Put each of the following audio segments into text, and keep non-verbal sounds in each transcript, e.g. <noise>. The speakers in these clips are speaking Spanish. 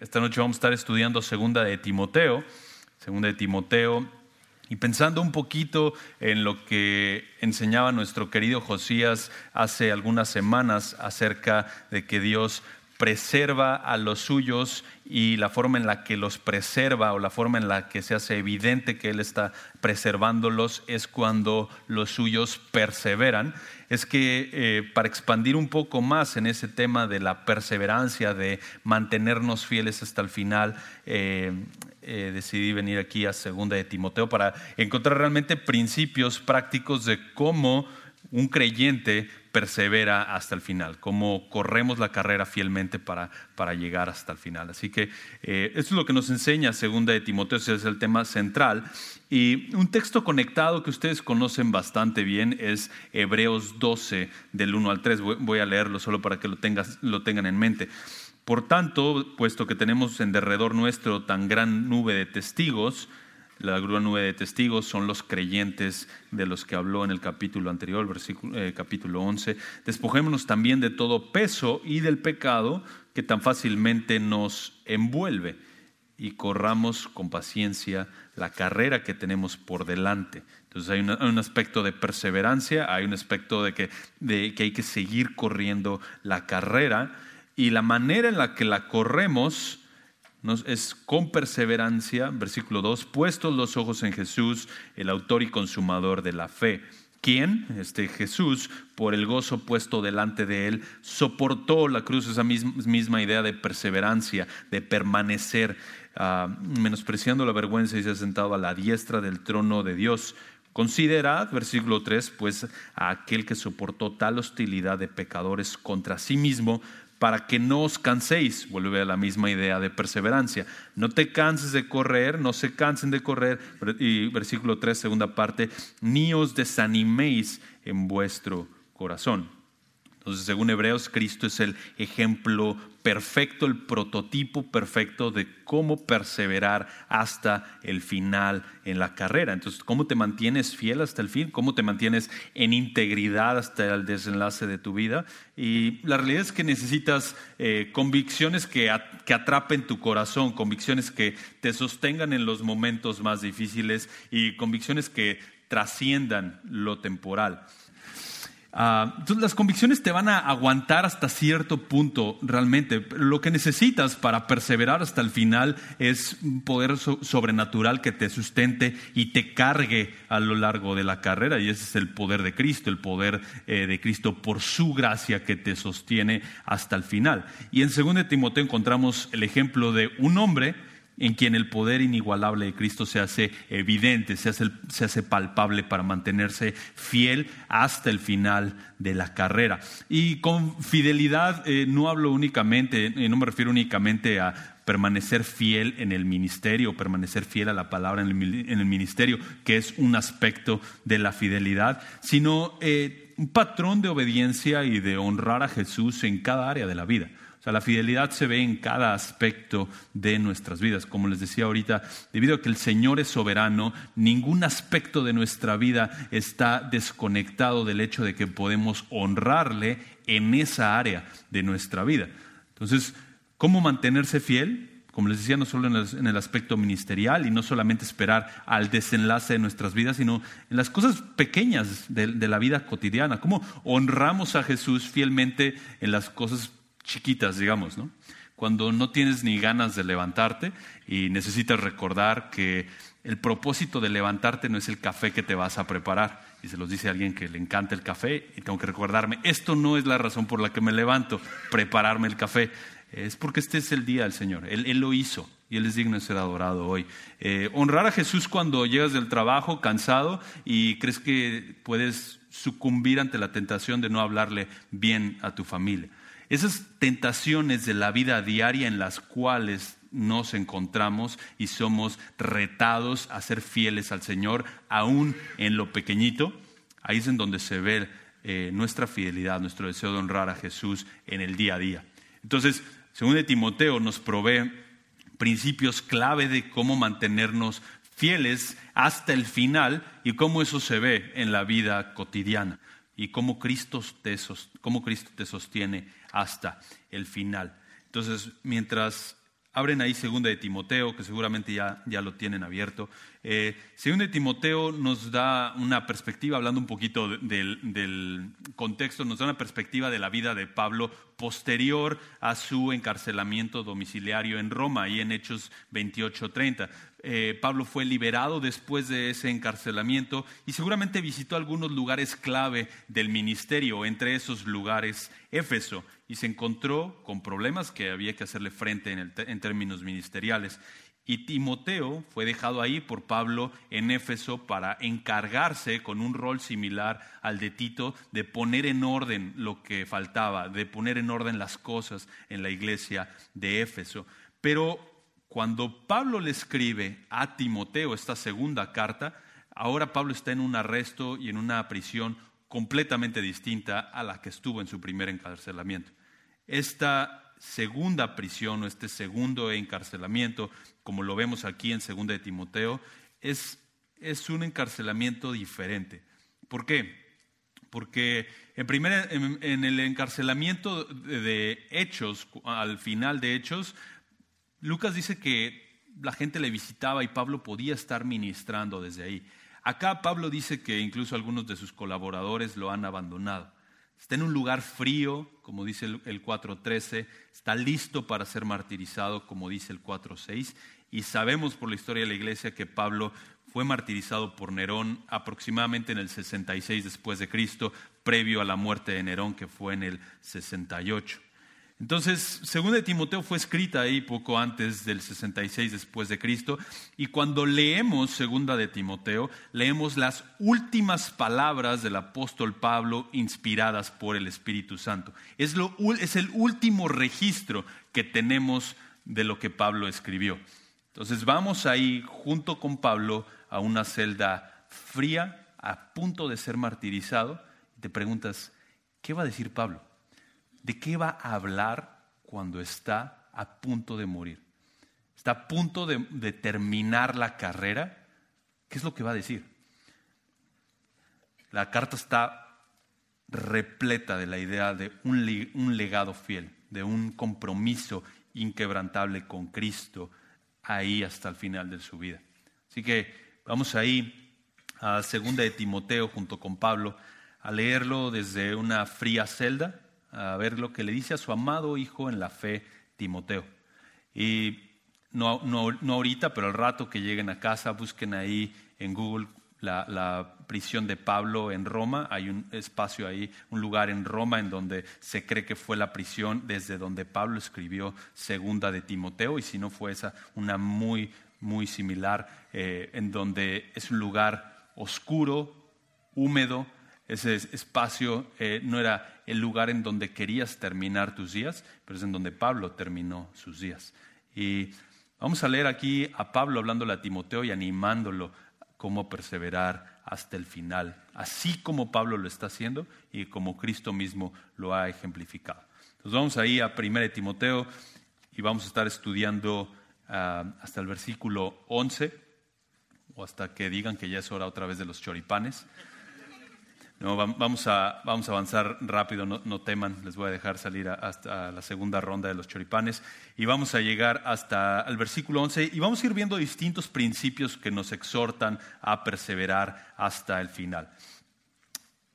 Esta noche vamos a estar estudiando segunda de Timoteo, segunda de Timoteo, y pensando un poquito en lo que enseñaba nuestro querido Josías hace algunas semanas acerca de que Dios preserva a los suyos y la forma en la que los preserva o la forma en la que se hace evidente que Él está preservándolos es cuando los suyos perseveran. Es que eh, para expandir un poco más en ese tema de la perseverancia, de mantenernos fieles hasta el final, eh, eh, decidí venir aquí a Segunda de Timoteo para encontrar realmente principios prácticos de cómo un creyente persevera hasta el final, cómo corremos la carrera fielmente para, para llegar hasta el final. Así que eh, esto es lo que nos enseña segunda de Timoteo, ese es el tema central. Y un texto conectado que ustedes conocen bastante bien es Hebreos 12, del 1 al 3. Voy a leerlo solo para que lo, tengas, lo tengan en mente. Por tanto, puesto que tenemos en derredor nuestro tan gran nube de testigos, la grúa nube de testigos son los creyentes de los que habló en el capítulo anterior, eh, capítulo 11. Despojémonos también de todo peso y del pecado que tan fácilmente nos envuelve y corramos con paciencia la carrera que tenemos por delante. Entonces hay, un aspecto de perseverancia, hay un aspecto de que, de que hay que seguir corriendo la carrera y la manera en la que la corremos es con perseverancia, versículo 2, puestos los ojos en Jesús, el autor y consumador de la fe. quien, Este Jesús, por el gozo puesto delante de él, soportó la cruz, esa misma, idea de perseverancia, de permanecer, ah, menospreciando la vergüenza y se ha sentado a la diestra del trono de Dios. Considerad, versículo 3, pues a aquel que soportó tal hostilidad de pecadores contra sí mismo, para que no os canséis. Vuelve a la misma idea de perseverancia. No te canses de correr, no se cansen de correr. Y versículo 3, segunda parte, ni os desaniméis en vuestro corazón. Entonces, según Hebreos, Cristo es el ejemplo perfecto, el prototipo perfecto de cómo perseverar hasta el final en la carrera. Entonces, ¿cómo te mantienes fiel hasta el fin? ¿Cómo te mantienes en integridad hasta el desenlace de tu vida? Y la realidad es que necesitas eh, convicciones que, que atrapen tu corazón, convicciones que te sostengan en los momentos más difíciles y convicciones que trasciendan lo temporal. Ah, entonces las convicciones te van a aguantar hasta cierto punto realmente. Lo que necesitas para perseverar hasta el final es un poder sobrenatural que te sustente y te cargue a lo largo de la carrera. Y ese es el poder de Cristo, el poder eh, de Cristo por su gracia que te sostiene hasta el final. Y en 2 Timoteo encontramos el ejemplo de un hombre en quien el poder inigualable de Cristo se hace evidente, se hace, palpable para mantenerse fiel hasta el final de la carrera. Y con fidelidad eh, no hablo únicamente, eh, no me refiero únicamente a permanecer fiel en el ministerio, permanecer fiel a la palabra en el, ministerio, que es un aspecto de la fidelidad, sino eh, un patrón de obediencia y de honrar a Jesús en cada área de la vida sea, la fidelidad se ve en cada aspecto de nuestras vidas. Como les decía ahorita, debido a que el Señor es soberano, ningún aspecto de nuestra vida está desconectado del hecho de que podemos honrarle en esa área de nuestra vida. Entonces, ¿cómo mantenerse fiel? Como les decía, no solo en el aspecto ministerial y no solamente esperar al desenlace de nuestras vidas, sino en las cosas pequeñas de, de la vida cotidiana. ¿Cómo honramos a Jesús fielmente en las cosas chiquitas, digamos, ¿no? Cuando no tienes ni ganas de levantarte y necesitas recordar que el propósito de levantarte no es el café que te vas a preparar. Y se los dice a alguien que le encanta el café y tengo que recordarme, esto no es la razón por la que me levanto, prepararme el café. Es porque este es el día del Señor. Él, lo hizo y Él es digno de ser adorado hoy. Eh, honrar a Jesús cuando llegas del trabajo cansado y crees que puedes sucumbir ante la tentación de no hablarle bien a tu familia. Esas tentaciones de la vida diaria en las cuales nos encontramos y somos retados a ser fieles al Señor, aún en lo pequeñito, ahí es en donde se ve eh, nuestra fidelidad, nuestro deseo de honrar a Jesús en el día a día. Entonces, según de Timoteo, nos provee principios clave de cómo mantenernos fieles hasta el final y cómo eso se ve en la vida cotidiana y cómo Cristo te, cómo Cristo te sostiene hasta el final. Entonces, mientras Abren ahí Segunda de Timoteo, que seguramente ya, ya lo tienen abierto. Eh, Segunda de Timoteo nos da una perspectiva, hablando un poquito del, contexto, nos da una perspectiva de la vida de Pablo posterior a su encarcelamiento domiciliario en Roma, y en Hechos 28-30. Eh, Pablo fue liberado después de ese encarcelamiento y seguramente visitó algunos lugares clave del ministerio, entre esos lugares Éfeso, y se encontró con problemas que había que hacerle frente en, en términos ministeriales. Y Timoteo fue dejado ahí por Pablo en Éfeso para encargarse con un rol similar al de Tito de poner en orden lo que faltaba, de poner en orden las cosas en la iglesia de Éfeso. Pero cuando Pablo le escribe a Timoteo esta segunda carta, ahora Pablo está en un arresto y en una prisión completamente distinta a la que estuvo en su primer encarcelamiento. Esta segunda prisión o este segundo encarcelamiento, como lo vemos aquí en segunda de Timoteo, es, es un encarcelamiento diferente. ¿Por qué? Porque en, primer, en, el encarcelamiento de Hechos, al final de Hechos, Lucas dice que la gente le visitaba y Pablo podía estar ministrando desde ahí. Acá Pablo dice que incluso algunos de sus colaboradores lo han abandonado. Está en un lugar frío, como dice el 4.13, está listo para ser martirizado, como dice el 4.6, y sabemos por la historia de la iglesia que Pablo fue martirizado por Nerón aproximadamente en el 66 después de Cristo, previo a la muerte de Nerón que fue en el 68. Entonces, segunda de Timoteo fue escrita ahí poco antes del 66 después de Cristo, y cuando leemos segunda de Timoteo, leemos las últimas palabras del apóstol Pablo inspiradas por el Espíritu Santo. Es, lo, es el último registro que tenemos de lo que Pablo escribió. Entonces, vamos ahí junto con Pablo a una celda fría, a punto de ser martirizado, y te preguntas, ¿qué va a decir Pablo? ¿De qué va a hablar cuando está a punto de morir? Está a punto de, terminar la carrera. ¿Qué es lo que va a decir? La carta está repleta de la idea de un, legado fiel, de un compromiso inquebrantable con Cristo ahí hasta el final de su vida. Así que vamos ahí a segunda de Timoteo junto con Pablo a leerlo desde una fría celda a ver lo que le dice a su amado hijo en la fe, Timoteo. Y no, no, no ahorita, pero al rato que lleguen a casa, busquen ahí en Google la, la, prisión de Pablo en Roma. Hay un espacio ahí, un lugar en Roma en donde se cree que fue la prisión desde donde Pablo escribió segunda de Timoteo, y si no fue esa, una muy, muy similar, eh, en donde es un lugar oscuro, húmedo, ese espacio eh, no era el lugar en donde querías terminar tus días, pero es en donde Pablo terminó sus días. Y vamos a leer aquí a Pablo hablándole a Timoteo y animándolo cómo perseverar hasta el final, así como Pablo lo está haciendo y como Cristo mismo lo ha ejemplificado. Entonces vamos ahí a 1 Timoteo y vamos a estar estudiando ah, hasta el versículo 11 o hasta que digan que ya es hora otra vez de los choripanes. No, vamos, a, vamos a avanzar rápido, no, teman, les voy a dejar salir hasta la segunda ronda de los choripanes y vamos a llegar hasta el versículo 11 y vamos a ir viendo distintos principios que nos exhortan a perseverar hasta el final.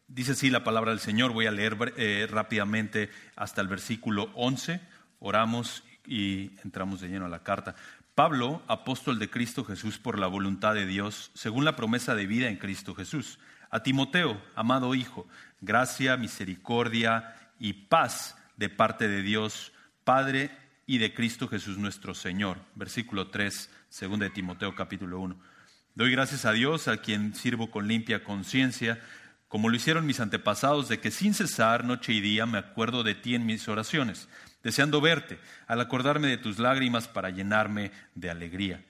Dice así la palabra del Señor, voy a leer eh, rápidamente hasta el versículo 11, oramos y entramos de lleno a la carta. Pablo, apóstol de Cristo Jesús por la voluntad de Dios, según la promesa de vida en Cristo Jesús a Timoteo, amado Hijo, gracia, misericordia y paz de parte de Dios, Padre y de Cristo Jesús nuestro Señor. Versículo 3, segundo de Timoteo capítulo 1. Doy gracias a Dios, a quien sirvo con limpia conciencia, como lo hicieron mis antepasados, de que sin cesar, noche y día, me acuerdo de ti en mis oraciones, deseando verte, al acordarme de tus lágrimas para llenarme de alegría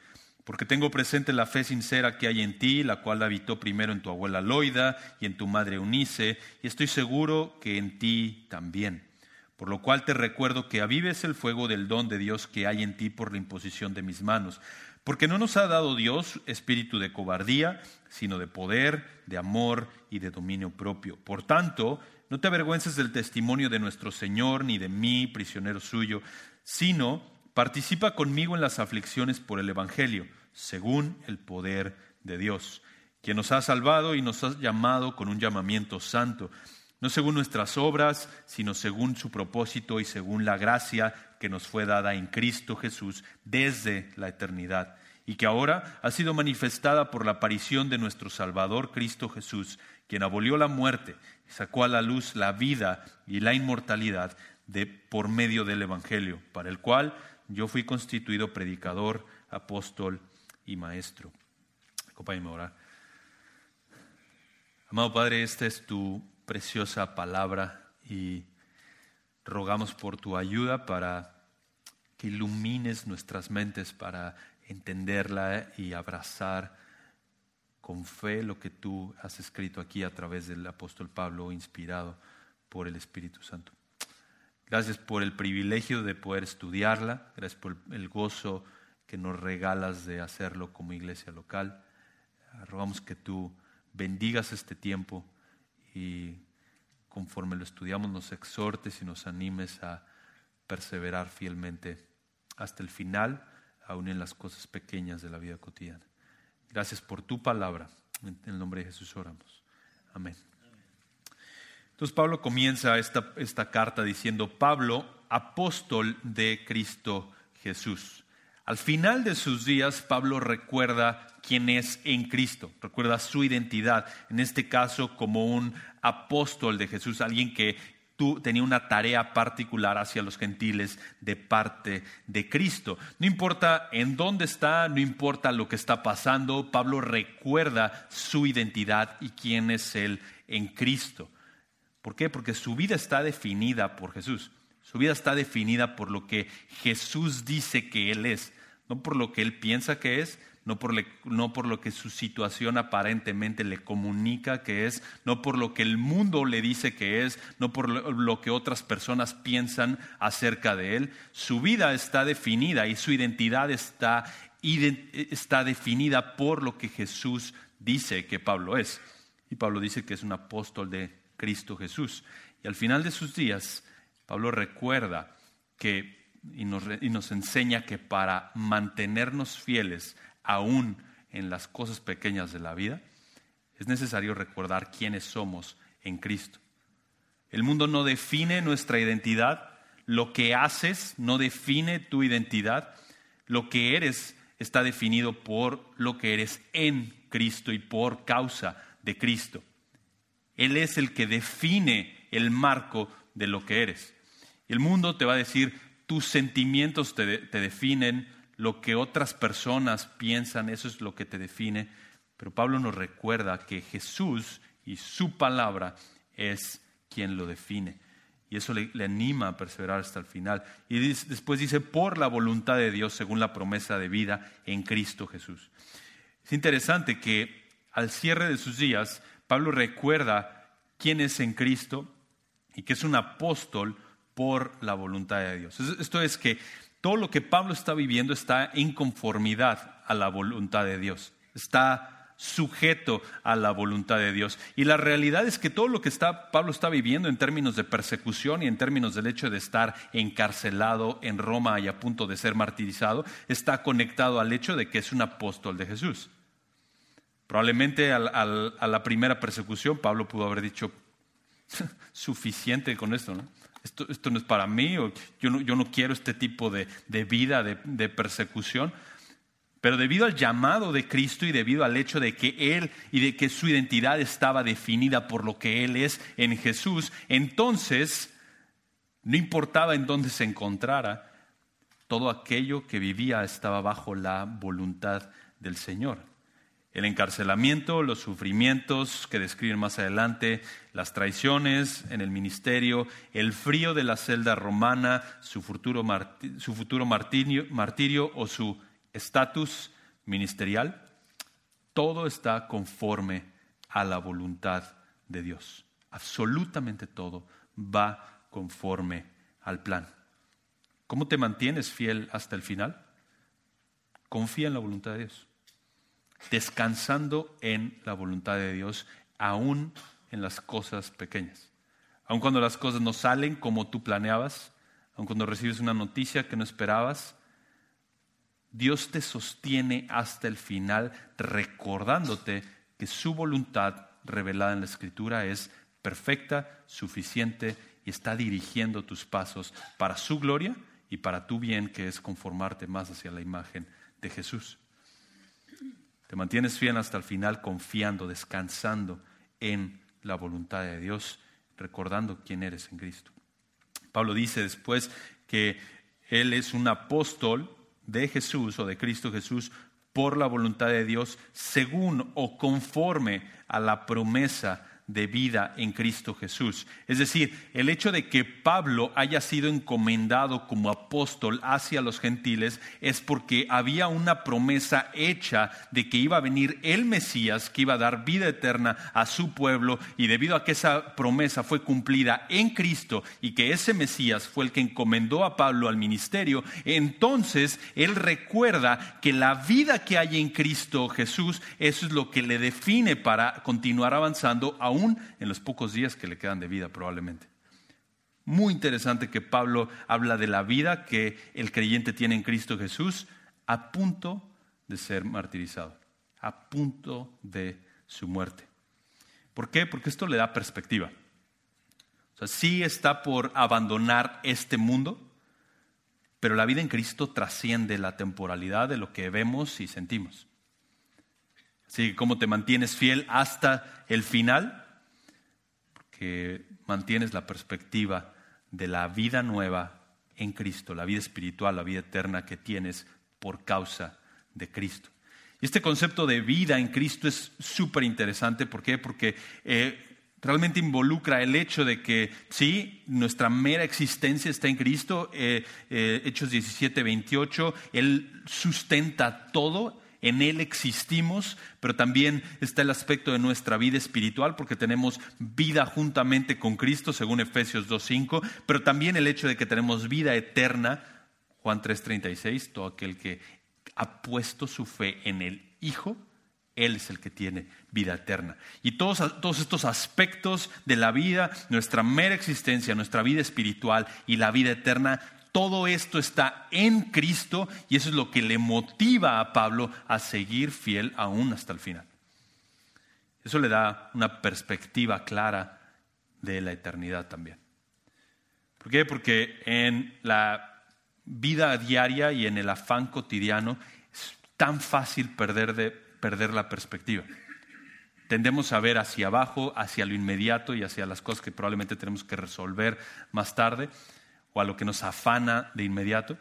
porque tengo presente la fe sincera que hay en ti, la cual habitó primero en tu abuela Loida y en tu madre Unice, y estoy seguro que en ti también. Por lo cual te recuerdo que avives el fuego del don de Dios que hay en ti por la imposición de mis manos. Porque no nos ha dado Dios espíritu de cobardía, sino de poder, de amor y de dominio propio. Por tanto, no te avergüences del testimonio de nuestro Señor, ni de mí, prisionero suyo, sino participa conmigo en las aflicciones por el Evangelio, según el poder de Dios, quien nos ha salvado y nos ha llamado con un llamamiento santo, no según nuestras obras, sino según su propósito y según la gracia que nos fue dada en Cristo Jesús desde la eternidad, y que ahora ha sido manifestada por la aparición de nuestro Salvador Cristo Jesús, quien abolió la muerte sacó a la luz la vida y la inmortalidad por medio del Evangelio, para el cual yo fui constituido predicador, apóstol y maestro. Acompáñame a orar. Amado Padre, esta es tu preciosa palabra y rogamos por tu ayuda para que ilumines nuestras mentes para entenderla y abrazar con fe lo que tú has escrito aquí a través del apóstol Pablo, inspirado por el Espíritu Santo. Gracias por el privilegio de poder estudiarla, gracias por el gozo que nos regalas de hacerlo como iglesia local. Rogamos que tú bendigas este tiempo y conforme lo estudiamos nos exhortes y nos animes a perseverar fielmente hasta el final, aún en las cosas pequeñas de la vida cotidiana. Gracias por tu palabra. En el nombre de Jesús oramos. Amén. Entonces Pablo comienza esta carta diciendo, Pablo, apóstol de Cristo Jesús. Al final de sus días, Pablo recuerda quién es en Cristo, recuerda su identidad, en este caso como un apóstol de Jesús, alguien que tenía una tarea particular hacia los gentiles de parte de Cristo. No importa en dónde está, no importa lo que está pasando, Pablo recuerda su identidad y quién es él en Cristo. ¿Por qué? Porque su vida está definida por Jesús. Su vida está definida por lo que Jesús dice que Él es, no por lo que Él piensa que es, no por, no por, lo que su situación aparentemente le comunica que es, no por lo que el mundo le dice que es, no por lo, que otras personas piensan acerca de él. Su vida está definida y su identidad está, está definida por lo que Jesús dice que Pablo es. Y Pablo dice que es un apóstol de Cristo Jesús. Y al final de sus días, Pablo recuerda que y nos, y nos enseña que para mantenernos fieles aún en las cosas pequeñas de la vida, es necesario recordar quiénes somos en Cristo. El mundo no define nuestra identidad, lo que haces no define tu identidad, lo que eres está definido por lo que eres en Cristo y por causa de Cristo. Él es el que define el marco de lo que eres. El mundo te va a decir, tus sentimientos te, definen, lo que otras personas piensan, eso es lo que te define. Pero Pablo nos recuerda que Jesús y su palabra es quien lo define. Y eso le, anima a perseverar hasta el final. Y después dice, por la voluntad de Dios, según la promesa de vida en Cristo Jesús. Es interesante que al cierre de sus días, Pablo recuerda quién es en Cristo y que es un apóstol por la voluntad de Dios. Esto es que todo lo que Pablo está viviendo está en conformidad a la voluntad de Dios, está sujeto a la voluntad de Dios. Y la realidad es que todo lo que está, Pablo está viviendo en términos de persecución y en términos del hecho de estar encarcelado en Roma y a punto de ser martirizado, está conectado al hecho de que es un apóstol de Jesús. Probablemente a la primera persecución Pablo pudo haber dicho, <laughs> suficiente con esto, ¿no? Esto, no es para mí, o yo no, yo no quiero este tipo de, vida, de, de, persecución. Pero debido al llamado de Cristo y debido al hecho de que Él y de que su identidad estaba definida por lo que Él es en Jesús, entonces no importaba en dónde se encontrara, todo aquello que vivía estaba bajo la voluntad del Señor el encarcelamiento, los sufrimientos que describen más adelante, las traiciones en el ministerio, el frío de la celda romana, su futuro, martirio o su estatus ministerial, todo está conforme a la voluntad de Dios. Absolutamente todo va conforme al plan. ¿Cómo te mantienes fiel hasta el final? Confía en la voluntad de Dios descansando en la voluntad de Dios, aún en las cosas pequeñas. Aun cuando las cosas no salen como tú planeabas, aun cuando recibes una noticia que no esperabas, Dios te sostiene hasta el final recordándote que su voluntad revelada en la Escritura es perfecta, suficiente y está dirigiendo tus pasos para su gloria y para tu bien, que es conformarte más hacia la imagen de Jesús. Te mantienes fiel hasta el final confiando, descansando en la voluntad de Dios, recordando quién eres en Cristo. Pablo dice después que él es un apóstol de Jesús o de Cristo Jesús por la voluntad de Dios, según o conforme a la promesa de vida en Cristo Jesús. Es decir, el hecho de que Pablo haya sido encomendado como apóstol hacia los gentiles es porque había una promesa hecha de que iba a venir el Mesías, que iba a dar vida eterna a su pueblo, y debido a que esa promesa fue cumplida en Cristo y que ese Mesías fue el que encomendó a Pablo al ministerio, entonces él recuerda que la vida que hay en Cristo Jesús, eso es lo que le define para continuar avanzando en los pocos días que le quedan de vida probablemente. Muy interesante que Pablo habla de la vida que el creyente tiene en Cristo Jesús a punto de ser martirizado, a punto de su muerte. ¿Por qué? Porque esto le da perspectiva. O sea, sí está por abandonar este mundo, pero la vida en Cristo trasciende la temporalidad de lo que vemos y sentimos. Así que cómo te mantienes fiel hasta el final, que mantienes la perspectiva de la vida nueva en Cristo, la vida espiritual, la vida eterna que tienes por causa de Cristo. Y este concepto de vida en Cristo es súper interesante. ¿Por qué? Porque eh, realmente involucra el hecho de que, sí, nuestra mera existencia está en Cristo. Eh, eh, Hechos 17, 28, Él sustenta todo en Él existimos, pero también está el aspecto de nuestra vida espiritual, porque tenemos vida juntamente con Cristo, según Efesios 2.5, pero también el hecho de que tenemos vida eterna, Juan 3.36, todo aquel que ha puesto su fe en el Hijo, Él es el que tiene vida eterna. Y todos, todos estos aspectos de la vida, nuestra mera existencia, nuestra vida espiritual y la vida eterna, todo esto está en Cristo y eso es lo que le motiva a Pablo a seguir fiel aún hasta el final. Eso le da una perspectiva clara de la eternidad también. ¿Por qué? Porque en la vida diaria y en el afán cotidiano es tan fácil perder, de, perder la perspectiva. Tendemos a ver hacia abajo, hacia lo inmediato y hacia las cosas que probablemente tenemos que resolver más tarde o a lo que nos afana de inmediato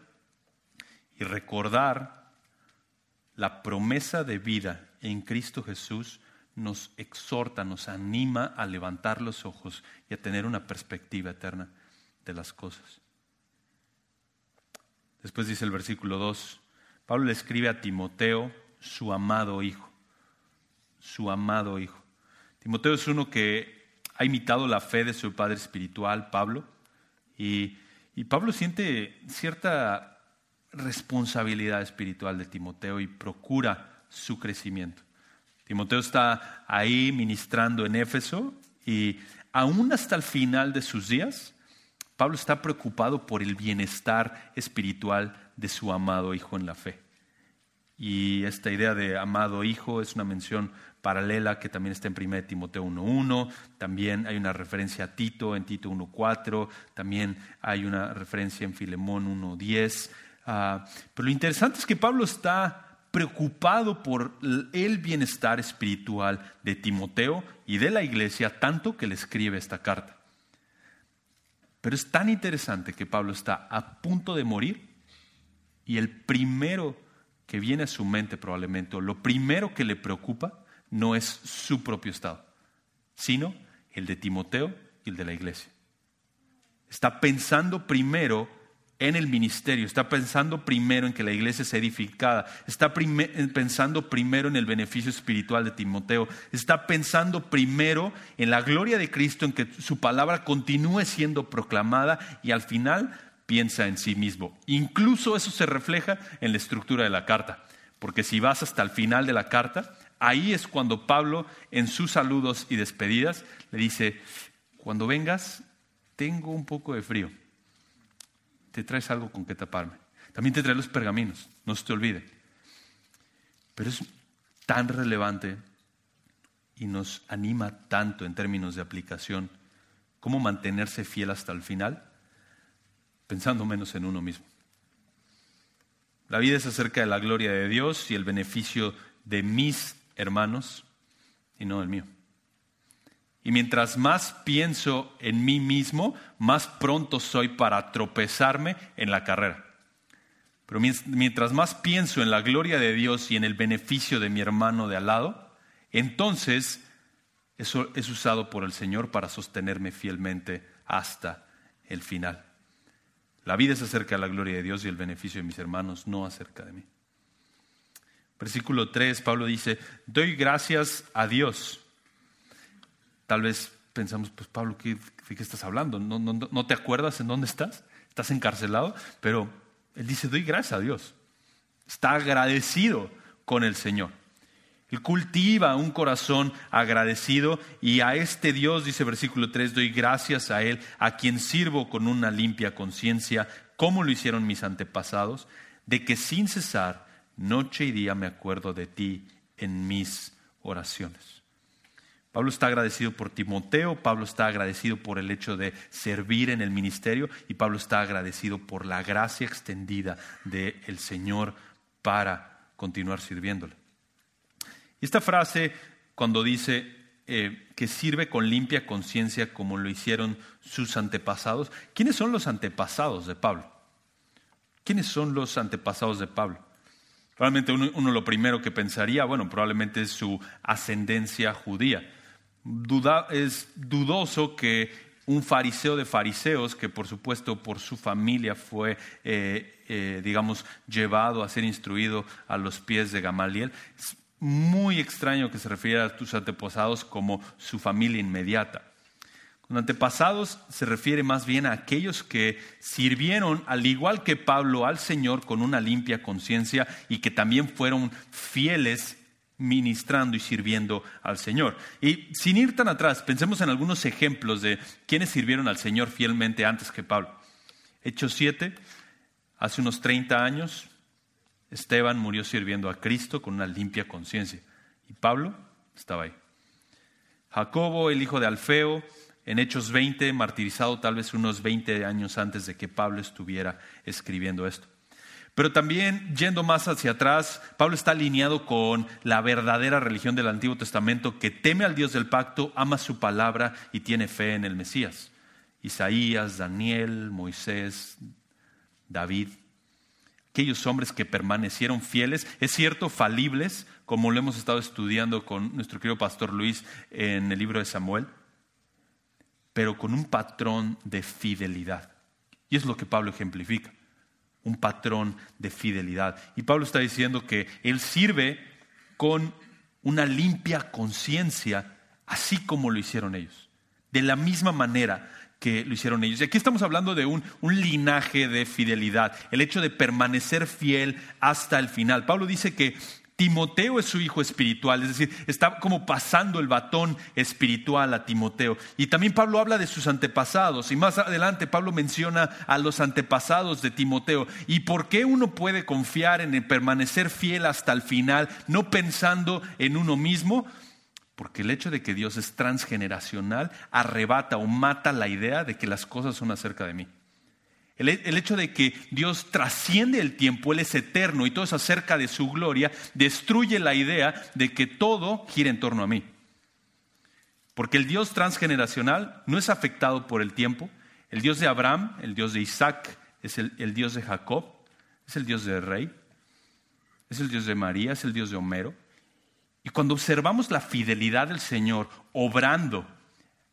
y recordar la promesa de vida en Cristo Jesús nos exhorta, nos anima a levantar los ojos y a tener una perspectiva eterna de las cosas. Después dice el versículo 2, Pablo le escribe a Timoteo, su amado hijo, su amado hijo. Timoteo es uno que ha imitado la fe de su padre espiritual, Pablo, y y Pablo siente cierta responsabilidad espiritual de Timoteo y procura su crecimiento. Timoteo está ahí ministrando en Éfeso y aún hasta el final de sus días, Pablo está preocupado por el bienestar espiritual de su amado hijo en la fe. Y esta idea de amado hijo es una mención paralela que también está en 1 Timoteo 1.1, también hay una referencia a Tito en Tito 1.4, también hay una referencia en Filemón 1.10. Ah, pero lo interesante es que Pablo está preocupado por el bienestar espiritual de Timoteo y de la iglesia, tanto que le escribe esta carta. Pero es tan interesante que Pablo está a punto de morir y el primero que viene a su mente probablemente, lo primero que le preocupa, no es su propio estado, sino el de Timoteo y el de la iglesia. Está pensando primero en el ministerio, está pensando primero en que la iglesia sea edificada, está pensando primero en el beneficio espiritual de Timoteo, está pensando primero en la gloria de Cristo, en que su palabra continúe siendo proclamada y al final piensa en sí mismo. Incluso eso se refleja en la estructura de la carta, porque si vas hasta el final de la carta, Ahí es cuando Pablo, en sus saludos y despedidas, le dice, cuando vengas, tengo un poco de frío. ¿Te traes algo con que taparme? También te trae los pergaminos, no se te olvide. Pero es tan relevante y nos anima tanto en términos de aplicación, cómo mantenerse fiel hasta el final, pensando menos en uno mismo. La vida es acerca de la gloria de Dios y el beneficio de mis hermanos y no del mío. Y mientras más pienso en mí mismo, más pronto soy para tropezarme en la carrera. Pero mientras más pienso en la gloria de Dios y en el beneficio de mi hermano de al lado, entonces eso es usado por el Señor para sostenerme fielmente hasta el final. La vida es acerca de la gloria de Dios y el beneficio de mis hermanos, no acerca de mí. Versículo 3, Pablo dice, doy gracias a Dios. Tal vez pensamos, pues Pablo, ¿qué, ¿de qué estás hablando? ¿No, no, no te acuerdas en dónde estás? ¿Estás encarcelado? Pero él dice, doy gracias a Dios. Está agradecido con el Señor. Él cultiva un corazón agradecido y a este Dios, dice versículo 3, doy gracias a Él, a quien sirvo con una limpia conciencia, como lo hicieron mis antepasados, de que sin cesar, noche y día me acuerdo de ti en mis oraciones. Pablo está agradecido por Timoteo, Pablo está agradecido por el hecho de servir en el ministerio y Pablo está agradecido por la gracia extendida del Señor para continuar sirviéndole. Y esta frase, cuando dice eh, que sirve con limpia conciencia como lo hicieron sus antepasados, ¿quiénes son los antepasados de Pablo? ¿Quiénes son los antepasados de Pablo? Probablemente uno, lo primero que pensaría, bueno, probablemente es su ascendencia judía. es dudoso que un fariseo de fariseos, que por supuesto por su familia fue, eh, eh, digamos, llevado a ser instruido a los pies de Gamaliel, muy extraño que se refiera a tus antepasados como su familia inmediata. Con antepasados se refiere más bien a aquellos que sirvieron, al igual que Pablo, al Señor con una limpia conciencia y que también fueron fieles ministrando y sirviendo al Señor. Y sin ir tan atrás, pensemos en algunos ejemplos de quienes sirvieron al Señor fielmente antes que Pablo. Hechos 7, hace unos 30 años, Esteban murió sirviendo a Cristo con una limpia conciencia. Y Pablo estaba ahí. Jacobo, el hijo de Alfeo, en Hechos 20, martirizado tal vez unos 20 años antes de que Pablo estuviera escribiendo esto. Pero también, yendo más hacia atrás, Pablo está alineado con la verdadera religión del Antiguo Testamento que teme al Dios del pacto, ama su palabra y tiene fe en el Mesías. Isaías, Daniel, Moisés, David aquellos hombres que permanecieron fieles, es cierto, falibles, como lo hemos estado estudiando con nuestro querido pastor Luis en el libro de Samuel, pero con un patrón de fidelidad. Y es lo que Pablo ejemplifica, un patrón de fidelidad. Y Pablo está diciendo que él sirve con una limpia conciencia, así como lo hicieron ellos. De la misma manera que lo hicieron ellos. Y aquí estamos hablando de un, un, linaje de fidelidad, el hecho de permanecer fiel hasta el final. Pablo dice que Timoteo es su hijo espiritual, es decir, está como pasando el batón espiritual a Timoteo. Y también Pablo habla de sus antepasados, y más adelante Pablo menciona a los antepasados de Timoteo. ¿Y por qué uno puede confiar en permanecer fiel hasta el final, no pensando en uno mismo? Porque el hecho de que Dios es transgeneracional arrebata o mata la idea de que las cosas son acerca de mí. El, hecho de que Dios trasciende el tiempo, Él es eterno y todo es acerca de su gloria, destruye la idea de que todo gira en torno a mí. Porque el Dios transgeneracional no es afectado por el tiempo. El Dios de Abraham, el Dios de Isaac, es el, el Dios de Jacob, es el Dios del rey, es el Dios de María, es el Dios de Homero. Y cuando observamos la fidelidad del Señor obrando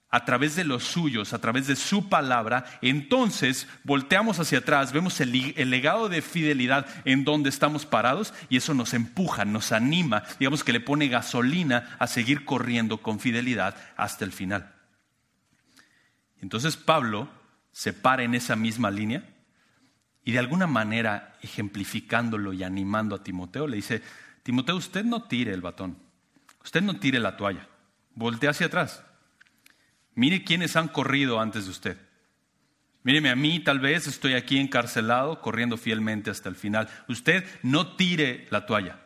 a través de los suyos, a través de su palabra, entonces volteamos hacia atrás, vemos el, legado de fidelidad en donde estamos parados y eso nos empuja, nos anima, digamos que le pone gasolina a seguir corriendo con fidelidad hasta el final. Entonces Pablo se para en esa misma línea y de alguna manera ejemplificándolo y animando a Timoteo, le dice, Timoteo, usted no tire el batón, usted no tire la toalla, voltee hacia atrás. Mire quiénes han corrido antes de usted. Míreme a mí, tal vez estoy aquí encarcelado, corriendo fielmente hasta el final. Usted no tire la toalla,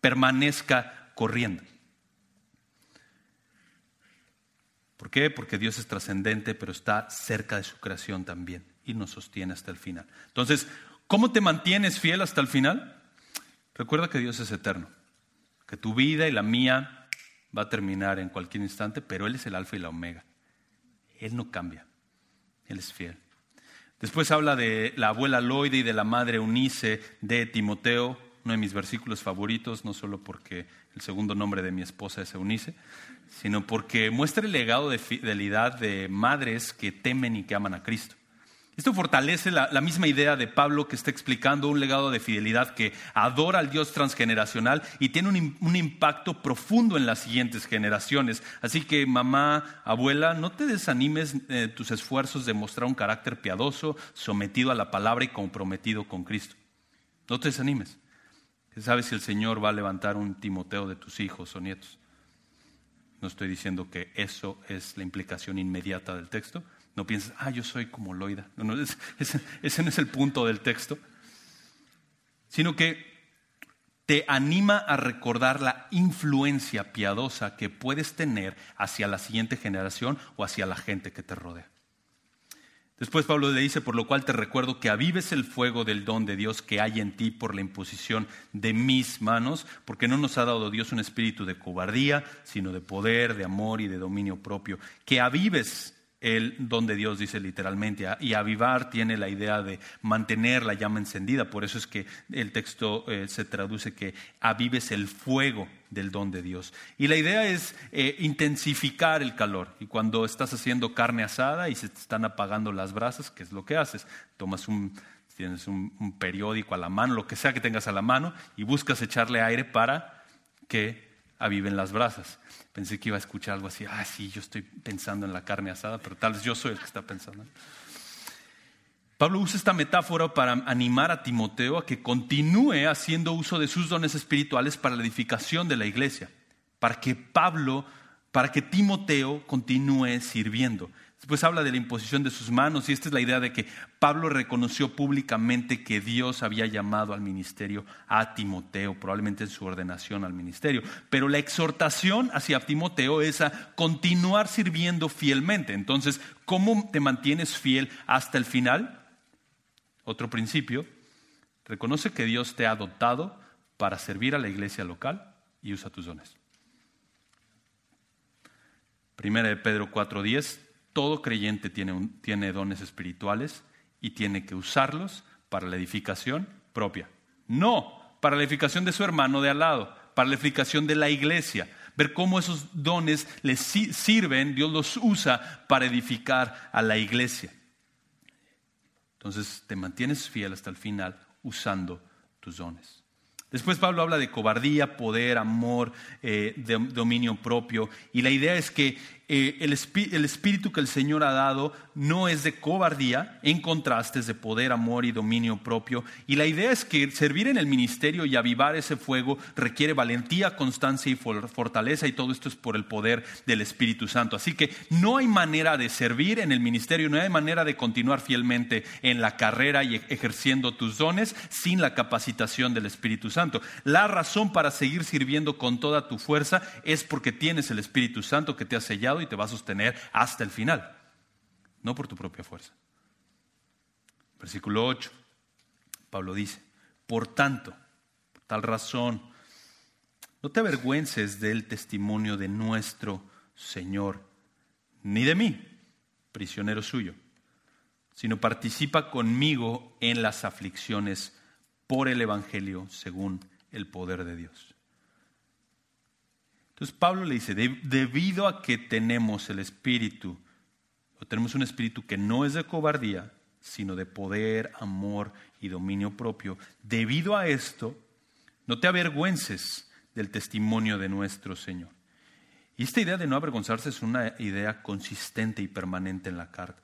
permanezca corriendo. ¿Por qué? Porque Dios es trascendente, pero está cerca de su creación también y nos sostiene hasta el final. Entonces, ¿cómo te mantienes fiel hasta el final? Recuerda que Dios es eterno, que tu vida y la mía va a terminar en cualquier instante, pero Él es el alfa y la omega. Él no cambia, Él es fiel. Después habla de la abuela Loide y de la madre Unice de Timoteo, uno de mis versículos favoritos, no solo porque el segundo nombre de mi esposa es Eunice, sino porque muestra el legado de fidelidad de madres que temen y que aman a Cristo. Esto fortalece la, misma idea de Pablo que está explicando un legado de fidelidad que adora al Dios transgeneracional y tiene un, impacto profundo en las siguientes generaciones. Así que mamá, abuela, no te desanimes eh, tus esfuerzos de mostrar un carácter piadoso, sometido a la palabra y comprometido con Cristo. No te desanimes. ¿Sabes si el Señor va a levantar un Timoteo de tus hijos o nietos? No estoy diciendo que eso es la implicación inmediata del texto, no pienses, ah, yo soy como Loida. No, <laughs> ese, no es el punto del texto. Sino que te anima a recordar la influencia piadosa que puedes tener hacia la siguiente generación o hacia la gente que te rodea. Después Pablo le dice, por lo cual te recuerdo que avives el fuego del don de Dios que hay en ti por la imposición de mis manos, porque no nos ha dado Dios un espíritu de cobardía, sino de poder, de amor y de dominio propio. Que avives el don de Dios, dice literalmente. Y avivar tiene la idea de mantener la llama encendida. Por eso es que el texto eh, se traduce que avives el fuego del don de Dios. Y la idea es eh, intensificar el calor. Y cuando estás haciendo carne asada y se te están apagando las brasas, ¿qué es lo que haces? Tomas un, tienes un periódico a la mano, lo que sea que tengas a la mano, y buscas echarle aire para que aviven las brasas. Pensé que iba a escuchar algo así, ah, sí, yo estoy pensando en la carne asada, pero tal vez yo soy el que está pensando. Pablo usa esta metáfora para animar a Timoteo a que continúe haciendo uso de sus dones espirituales para la edificación de la iglesia, para que Pablo, para que Timoteo continúe sirviendo. Después habla de la imposición de sus manos y esta es la idea de que Pablo reconoció públicamente que Dios había llamado al ministerio a Timoteo, probablemente en su ordenación al ministerio. Pero la exhortación hacia Timoteo es a continuar sirviendo fielmente. Entonces, ¿cómo te mantienes fiel hasta el final? Otro principio, reconoce que Dios te ha dotado para servir a la iglesia local y usa tus dones. Primera de Pedro 4:10 todo creyente tiene, dones espirituales y tiene que usarlos para la edificación propia. No para la edificación de su hermano de al lado, para la edificación de la iglesia. Ver cómo esos dones les sirven, Dios los usa para edificar a la iglesia. Entonces te mantienes fiel hasta el final usando tus dones. Después Pablo habla de cobardía, poder, amor, eh, dominio propio. Y la idea es que eh, el, espíritu que el Señor ha dado no es de cobardía, en contraste de poder, amor y dominio propio. Y la idea es que servir en el ministerio y avivar ese fuego requiere valentía, constancia y fortaleza, y todo esto es por el poder del Espíritu Santo. Así que no hay manera de servir en el ministerio, no hay manera de continuar fielmente en la carrera y ejerciendo tus dones sin la capacitación del Espíritu Santo. La razón para seguir sirviendo con toda tu fuerza es porque tienes el Espíritu Santo que te ha sellado y te va a sostener hasta el final, no por tu propia fuerza. Versículo 8, Pablo dice, por tanto, por tal razón, no te avergüences del testimonio de nuestro Señor, ni de mí, prisionero suyo, sino participa conmigo en las aflicciones por el Evangelio según el poder de Dios. Entonces Pablo le dice, debido a que tenemos el espíritu, o tenemos un espíritu que no es de cobardía, sino de poder, amor y dominio propio, debido a esto, no te avergüences del testimonio de nuestro Señor. Y esta idea de no avergonzarse es una idea consistente y permanente en la carta.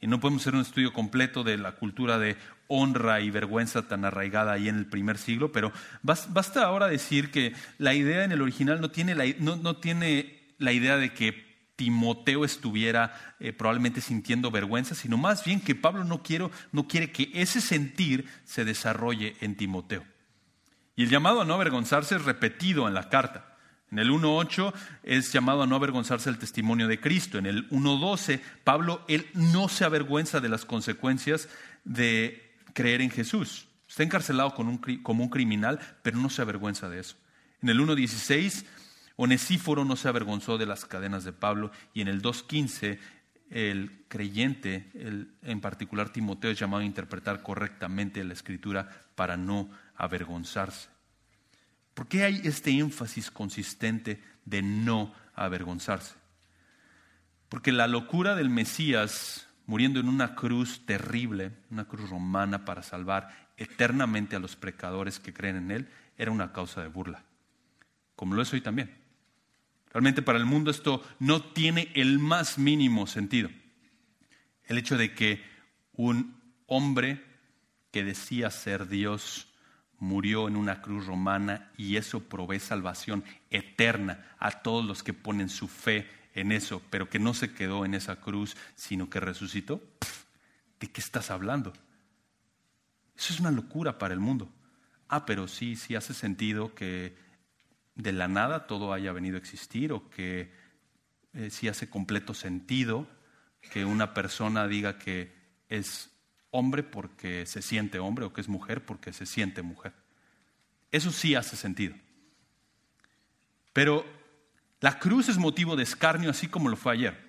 Y no podemos hacer un estudio completo de la cultura de honra y vergüenza tan arraigada ahí en el primer siglo, pero basta ahora decir que la idea en el original no tiene la, no, tiene la idea de que Timoteo estuviera eh, probablemente sintiendo vergüenza, sino más bien que Pablo no, quiero, no quiere que ese sentir se desarrolle en Timoteo. Y el llamado a no avergonzarse es repetido en la carta. En el 1.8 es llamado a no avergonzarse del testimonio de Cristo. En el 1.12, Pablo, él no se avergüenza de las consecuencias de creer en Jesús. Está encarcelado como un criminal, pero no se avergüenza de eso. En el 1.16, Onesíforo no se avergonzó de las cadenas de Pablo. Y en el 2.15, el creyente, en particular Timoteo, es llamado a interpretar correctamente la escritura para no avergonzarse. ¿Por qué hay este énfasis consistente de no avergonzarse? Porque la locura del Mesías muriendo en una cruz terrible, una cruz romana para salvar eternamente a los pecadores que creen en Él, era una causa de burla, como lo es hoy también. Realmente para el mundo esto no tiene el más mínimo sentido. El hecho de que un hombre que decía ser Dios murió en una cruz romana y eso provee salvación eterna a todos los que ponen su fe en eso, pero que no se quedó en esa cruz, sino que resucitó. ¿De qué estás hablando? Eso es una locura para el mundo. Ah, pero sí, sí hace sentido que de la nada todo haya venido a existir o que eh, sí hace completo sentido que una persona diga que es hombre porque se siente hombre o que es mujer porque se siente mujer. Eso sí hace sentido. Pero la cruz es motivo de escarnio así como lo fue ayer.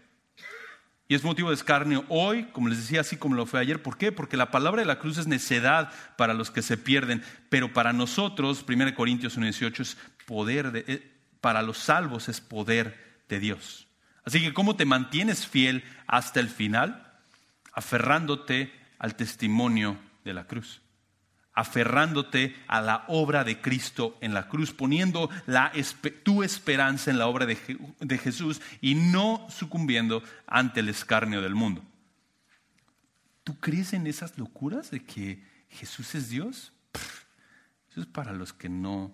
Y es motivo de escarnio hoy, como les decía, así como lo fue ayer. ¿Por qué? Porque la palabra de la cruz es necedad para los que se pierden, pero para nosotros, 1 Corintios 1.18, es poder, de, eh, para los salvos es poder de Dios. Así que, ¿cómo te mantienes fiel hasta el final? Aferrándote al testimonio de la cruz, aferrándote a la obra de Cristo en la cruz, poniendo la, tu esperanza en la obra de, Jesús y no sucumbiendo ante el escarnio del mundo. ¿Tú crees en esas locuras de que Jesús es Dios? Eso es para los que no,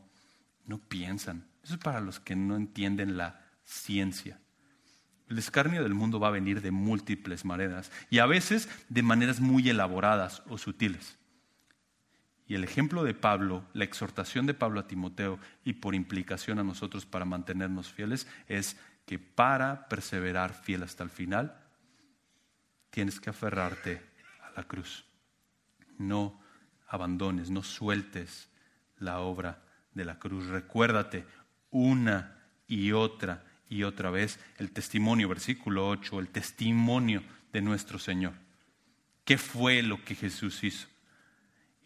no piensan, eso es para los que no entienden la ciencia. El escarnio del mundo va a venir de múltiples maneras y a veces de maneras muy elaboradas o sutiles. Y el ejemplo de Pablo, la exhortación de Pablo a Timoteo y por implicación a nosotros para mantenernos fieles es que para perseverar fiel hasta el final, tienes que aferrarte a la cruz. No abandones, no sueltes la obra de la cruz. Recuérdate una y otra y otra vez el testimonio, versículo 8, el testimonio de nuestro Señor. ¿Qué fue lo que Jesús hizo?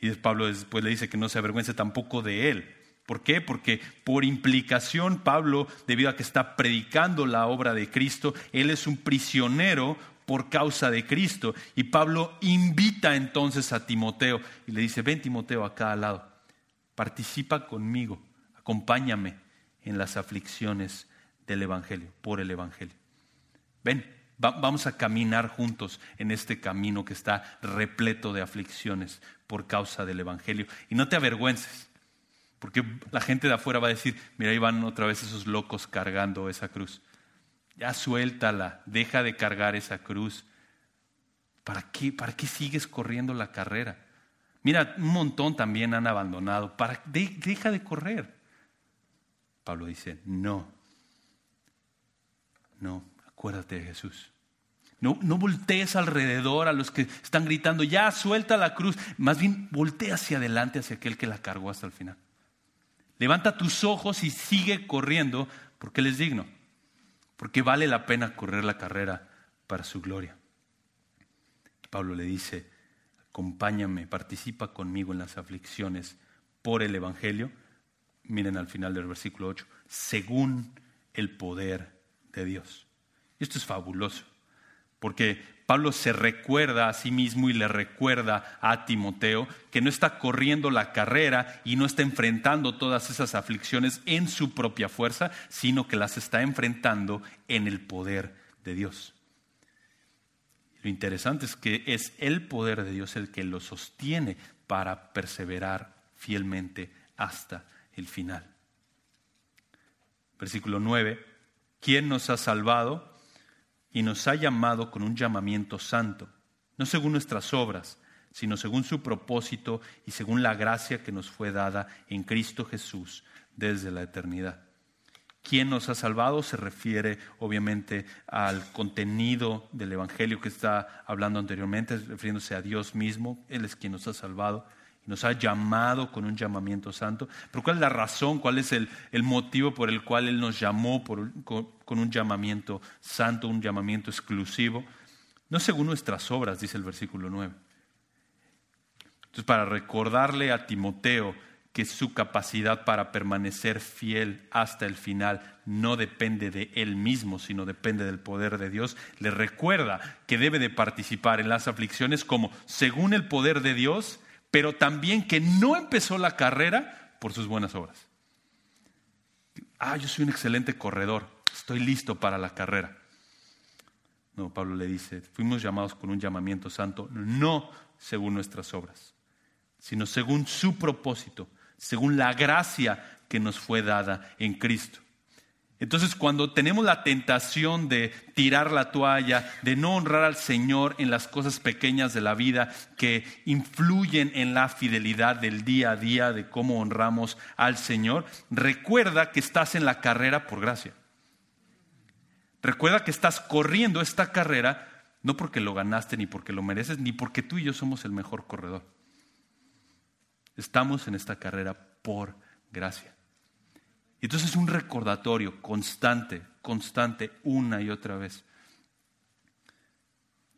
Y Pablo después le dice que no se avergüence tampoco de él. ¿Por qué? Porque por implicación Pablo, debido a que está predicando la obra de Cristo, él es un prisionero por causa de Cristo. Y Pablo invita entonces a Timoteo y le dice, ven Timoteo acá al lado, participa conmigo, acompáñame en las aflicciones del Evangelio, por el Evangelio. Ven, vamos a caminar juntos en este camino que está repleto de aflicciones por causa del Evangelio. Y no te avergüences, porque la gente de afuera va a decir, mira, ahí van otra vez esos locos cargando esa cruz. Ya suéltala, deja de cargar esa cruz. ¿Para qué, ¿Para qué sigues corriendo la carrera? Mira, un montón también han abandonado. Para, deja de correr. Pablo dice, no, no, acuérdate de Jesús. No, no voltees alrededor a los que están gritando, ya suelta la cruz. Más bien voltea hacia adelante, hacia aquel que la cargó hasta el final. Levanta tus ojos y sigue corriendo porque Él es digno. Porque vale la pena correr la carrera para su gloria. Pablo le dice, acompáñame, participa conmigo en las aflicciones por el Evangelio. Miren al final del versículo 8, según el poder de Dios. Esto es fabuloso, porque Pablo se recuerda a sí mismo y le recuerda a Timoteo que no está corriendo la carrera y no está enfrentando todas esas aflicciones en su propia fuerza, sino que las está enfrentando en el poder de Dios. Lo interesante es que es el poder de Dios el que lo sostiene para perseverar fielmente hasta el final. Versículo 9 ¿Quién nos ha salvado? y nos ha llamado con un llamamiento santo, no según nuestras obras, sino según su propósito y según la gracia que nos fue dada en Cristo Jesús desde la eternidad. ¿Quién nos ha salvado? Se refiere obviamente al contenido del Evangelio que está hablando anteriormente, refiriéndose a Dios mismo. Él es quien nos ha salvado nos ha llamado con un llamamiento santo. Pero ¿cuál es la razón? ¿Cuál es el, motivo por el cual Él nos llamó con, con un llamamiento santo, un llamamiento exclusivo? No según nuestras obras, dice el versículo 9. Entonces, para recordarle a Timoteo, que su capacidad para permanecer fiel hasta el final no depende de él mismo, sino depende del poder de Dios, le recuerda que debe de participar en las aflicciones como según el poder de Dios, pero también que no empezó la carrera por sus buenas obras. Ah, yo soy un excelente corredor, estoy listo para la carrera. No, Pablo le dice, fuimos llamados con un llamamiento santo, no según nuestras obras, sino según su propósito según la gracia que nos fue dada en Cristo. Entonces, cuando tenemos la tentación de tirar la toalla, de no honrar al Señor en las cosas pequeñas de la vida que influyen en la fidelidad del día a día, de cómo honramos al Señor, recuerda que estás en la carrera por gracia. Recuerda que estás corriendo esta carrera no porque lo ganaste, ni porque lo mereces, ni porque tú y yo somos el mejor corredor. Estamos en esta carrera por gracia. Y entonces es un recordatorio constante, constante, una y otra vez,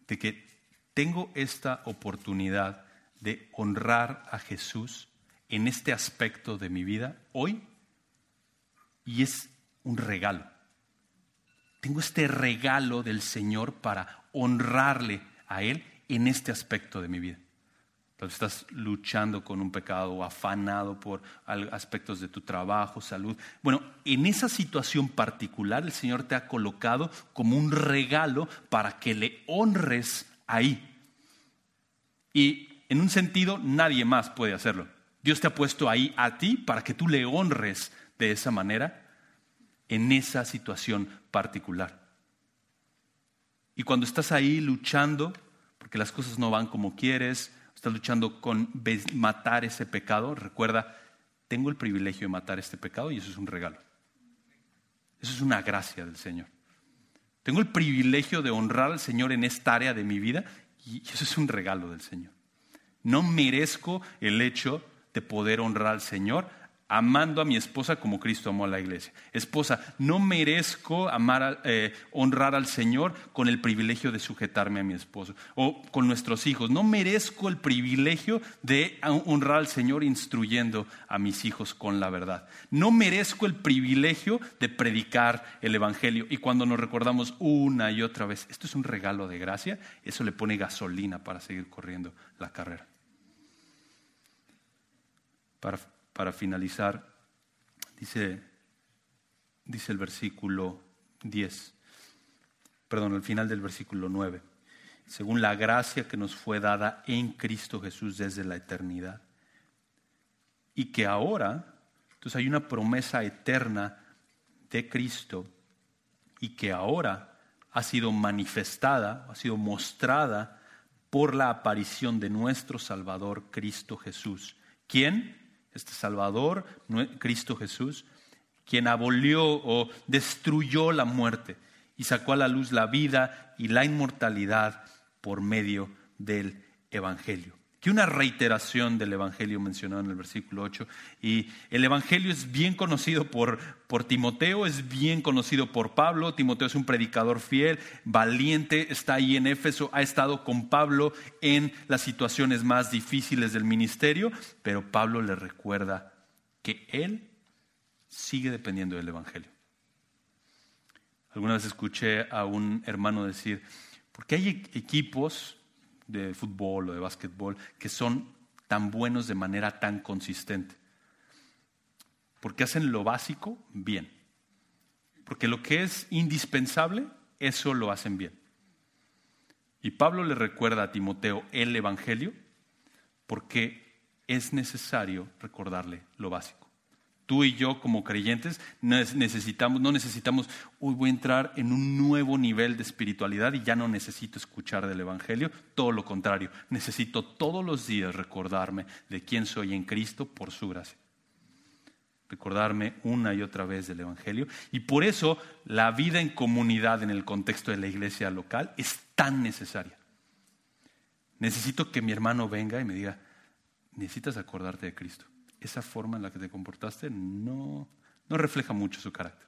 de que tengo esta oportunidad de honrar a Jesús en este aspecto de mi vida hoy y es un regalo. Tengo este regalo del Señor para honrarle a Él en este aspecto de mi vida estás luchando con un pecado o afanado por aspectos de tu trabajo, salud. Bueno, en esa situación particular el Señor te ha colocado como un regalo para que le honres ahí. Y en un sentido nadie más puede hacerlo. Dios te ha puesto ahí a ti para que tú le honres de esa manera en esa situación particular. Y cuando estás ahí luchando, porque las cosas no van como quieres, estás luchando con matar ese pecado, recuerda, tengo el privilegio de matar este pecado y eso es un regalo. Eso es una gracia del Señor. Tengo el privilegio de honrar al Señor en esta área de mi vida y eso es un regalo del Señor. No merezco el hecho de poder honrar al Señor, amando a mi esposa como Cristo amó a la iglesia. Esposa, no merezco amar, eh, honrar al Señor con el privilegio de sujetarme a mi esposo o con nuestros hijos. No merezco el privilegio de honrar al Señor instruyendo a mis hijos con la verdad. No merezco el privilegio de predicar el Evangelio. Y cuando nos recordamos una y otra vez, esto es un regalo de gracia, eso le pone gasolina para seguir corriendo la carrera. Para para finalizar, dice, dice el versículo 10, perdón, al final del versículo 9, según la gracia que nos fue dada en Cristo Jesús desde la eternidad. Y que ahora, entonces hay una promesa eterna de Cristo y que ahora ha sido manifestada, ha sido mostrada por la aparición de nuestro Salvador Cristo Jesús. ¿Quién? Este Salvador, Cristo Jesús, quien abolió o destruyó la muerte y sacó a la luz la vida y la inmortalidad por medio del Evangelio que una reiteración del Evangelio mencionado en el versículo 8. Y el Evangelio es bien conocido por, por Timoteo, es bien conocido por Pablo. Timoteo es un predicador fiel, valiente, está ahí en Éfeso, ha estado con Pablo en las situaciones más difíciles del ministerio, pero Pablo le recuerda que él sigue dependiendo del Evangelio. Alguna vez escuché a un hermano decir, porque hay equipos de fútbol o de básquetbol que son tan buenos de manera tan consistente. Porque hacen lo básico bien. Porque lo que es indispensable, eso lo hacen bien. Y Pablo le recuerda a Timoteo el Evangelio porque es necesario recordarle lo básico. Tú y yo como creyentes necesitamos, no necesitamos, hoy voy a entrar en un nuevo nivel de espiritualidad y ya no necesito escuchar del Evangelio, todo lo contrario, necesito todos los días recordarme de quién soy en Cristo por su gracia. Recordarme una y otra vez del Evangelio. Y por eso la vida en comunidad en el contexto de la iglesia local es tan necesaria. Necesito que mi hermano venga y me diga, necesitas acordarte de Cristo esa forma en la que te comportaste no, no refleja mucho su carácter.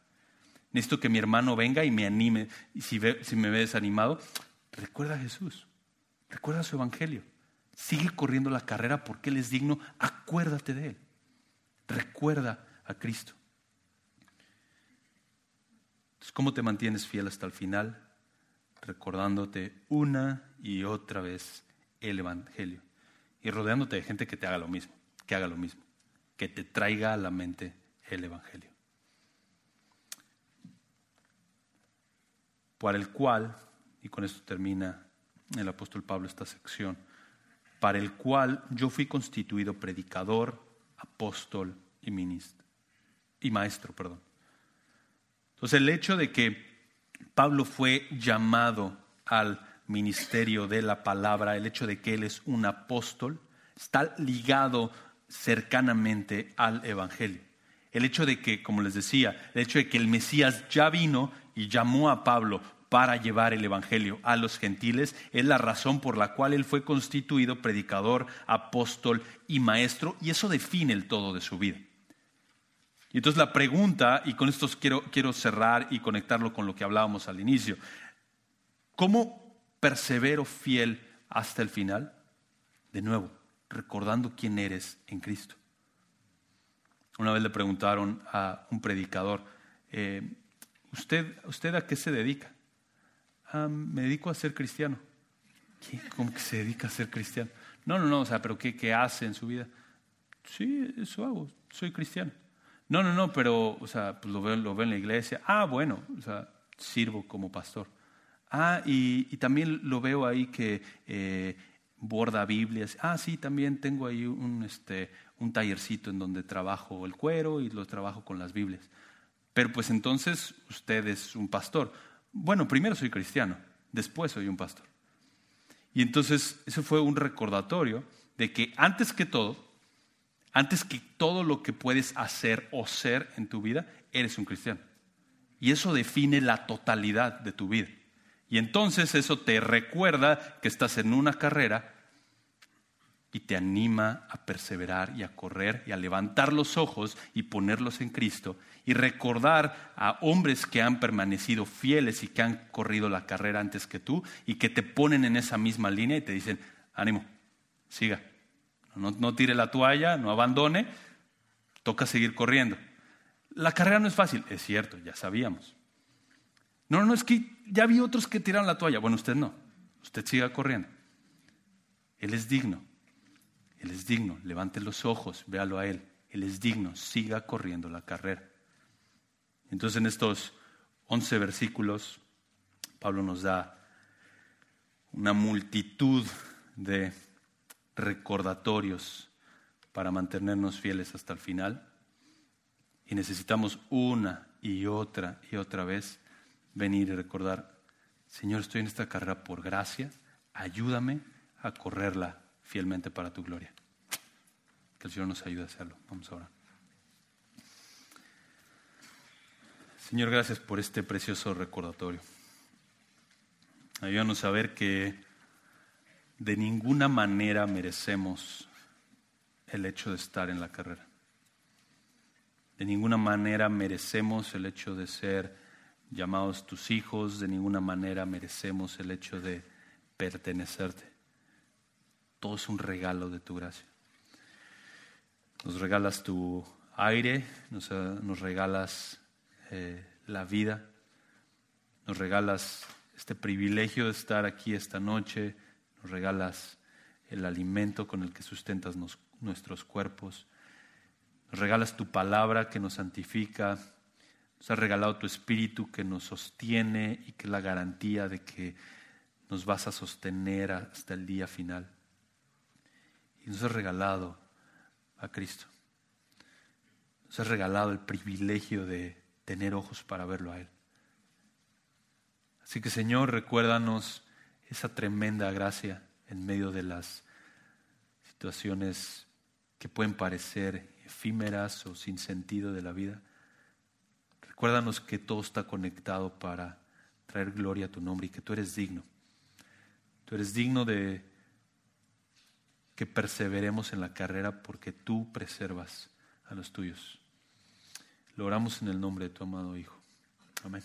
Necesito que mi hermano venga y me anime. Y si, si me ve desanimado, recuerda a Jesús. Recuerda su evangelio. Sigue corriendo la carrera porque Él es digno. Acuérdate de Él. Recuerda a Cristo. Entonces, ¿cómo te mantienes fiel hasta el final? Recordándote una y otra vez el Evangelio. Y rodeándote de gente que te haga lo mismo, que haga lo mismo que te traiga a la mente el Evangelio. Para el cual, y con esto termina el apóstol Pablo esta sección, para el cual yo fui constituido predicador, apóstol y ministro, y maestro, perdón. Entonces el hecho de que Pablo fue llamado al ministerio de la palabra, el hecho de que él es un apóstol, está ligado cercanamente al Evangelio. El hecho de que, como les decía, el hecho de que el Mesías ya vino y llamó a Pablo para llevar el Evangelio a los gentiles es la razón por la cual él fue constituido predicador, apóstol y maestro, y eso define el todo de su vida. Y entonces la pregunta, y con esto quiero, quiero cerrar y conectarlo con lo que hablábamos al inicio, ¿cómo persevero fiel hasta el final? De nuevo, recordando quién eres en Cristo. Una vez le preguntaron a un predicador, eh, ¿usted, ¿usted a qué se dedica? Ah, me dedico a ser cristiano. ¿Cómo que se dedica a ser cristiano? No, no, no, o sea, pero ¿qué, qué hace en su vida? Sí, eso hago, soy cristiano. No, no, no, pero, o sea, pues lo veo, lo veo en la iglesia. Ah, bueno, o sea, sirvo como pastor. Ah, y, y también lo veo ahí que eh, borda Biblias. Ah, sí, también tengo ahí un, este, un tallercito en donde trabajo el cuero y lo trabajo con las Biblias. Pero pues entonces usted es un pastor. Bueno, primero soy cristiano, después soy un pastor. Y entonces eso fue un recordatorio de que antes que todo, antes que todo lo que puedes hacer o ser en tu vida, eres un cristiano. Y eso define la totalidad de tu vida. Y entonces eso te recuerda que estás en una carrera y te anima a perseverar y a correr y a levantar los ojos y ponerlos en Cristo y recordar a hombres que han permanecido fieles y que han corrido la carrera antes que tú y que te ponen en esa misma línea y te dicen, ánimo, siga, no, no tire la toalla, no abandone, toca seguir corriendo. La carrera no es fácil, es cierto, ya sabíamos. No, no, es que ya vi otros que tiraron la toalla. Bueno, usted no, usted siga corriendo. Él es digno él es digno, levante los ojos, véalo a Él. Él es digno, siga corriendo la carrera. Entonces en estos 11 versículos, Pablo nos da una multitud de recordatorios para mantenernos fieles hasta el final. Y necesitamos una y otra y otra vez venir y recordar, Señor, estoy en esta carrera por gracia, ayúdame a correrla fielmente para tu gloria. Que el Señor nos ayude a hacerlo. Vamos ahora. Señor, gracias por este precioso recordatorio. Ayúdanos a saber que de ninguna manera merecemos el hecho de estar en la carrera. De ninguna manera merecemos el hecho de ser llamados tus hijos, de ninguna manera merecemos el hecho de pertenecerte. Todo es un regalo de tu gracia. Nos regalas tu aire, nos, eh, regalas eh, la vida, nos regalas este privilegio de estar aquí esta noche, nos regalas el alimento con el que sustentas nuestros cuerpos, nos regalas tu palabra que nos santifica, nos has regalado tu espíritu que nos sostiene y que es la garantía de que nos vas a sostener hasta el día final. Y nos has regalado a Cristo. Nos has regalado el privilegio de tener ojos para verlo a Él. Así que Señor, recuérdanos esa tremenda gracia en medio de las situaciones que pueden parecer efímeras o sin sentido de la vida. Recuérdanos que todo está conectado para traer gloria a tu nombre y que tú eres digno. Tú eres digno de que perseveremos en la carrera porque tú preservas a los tuyos. Lo oramos en el nombre de tu amado Hijo. Amén.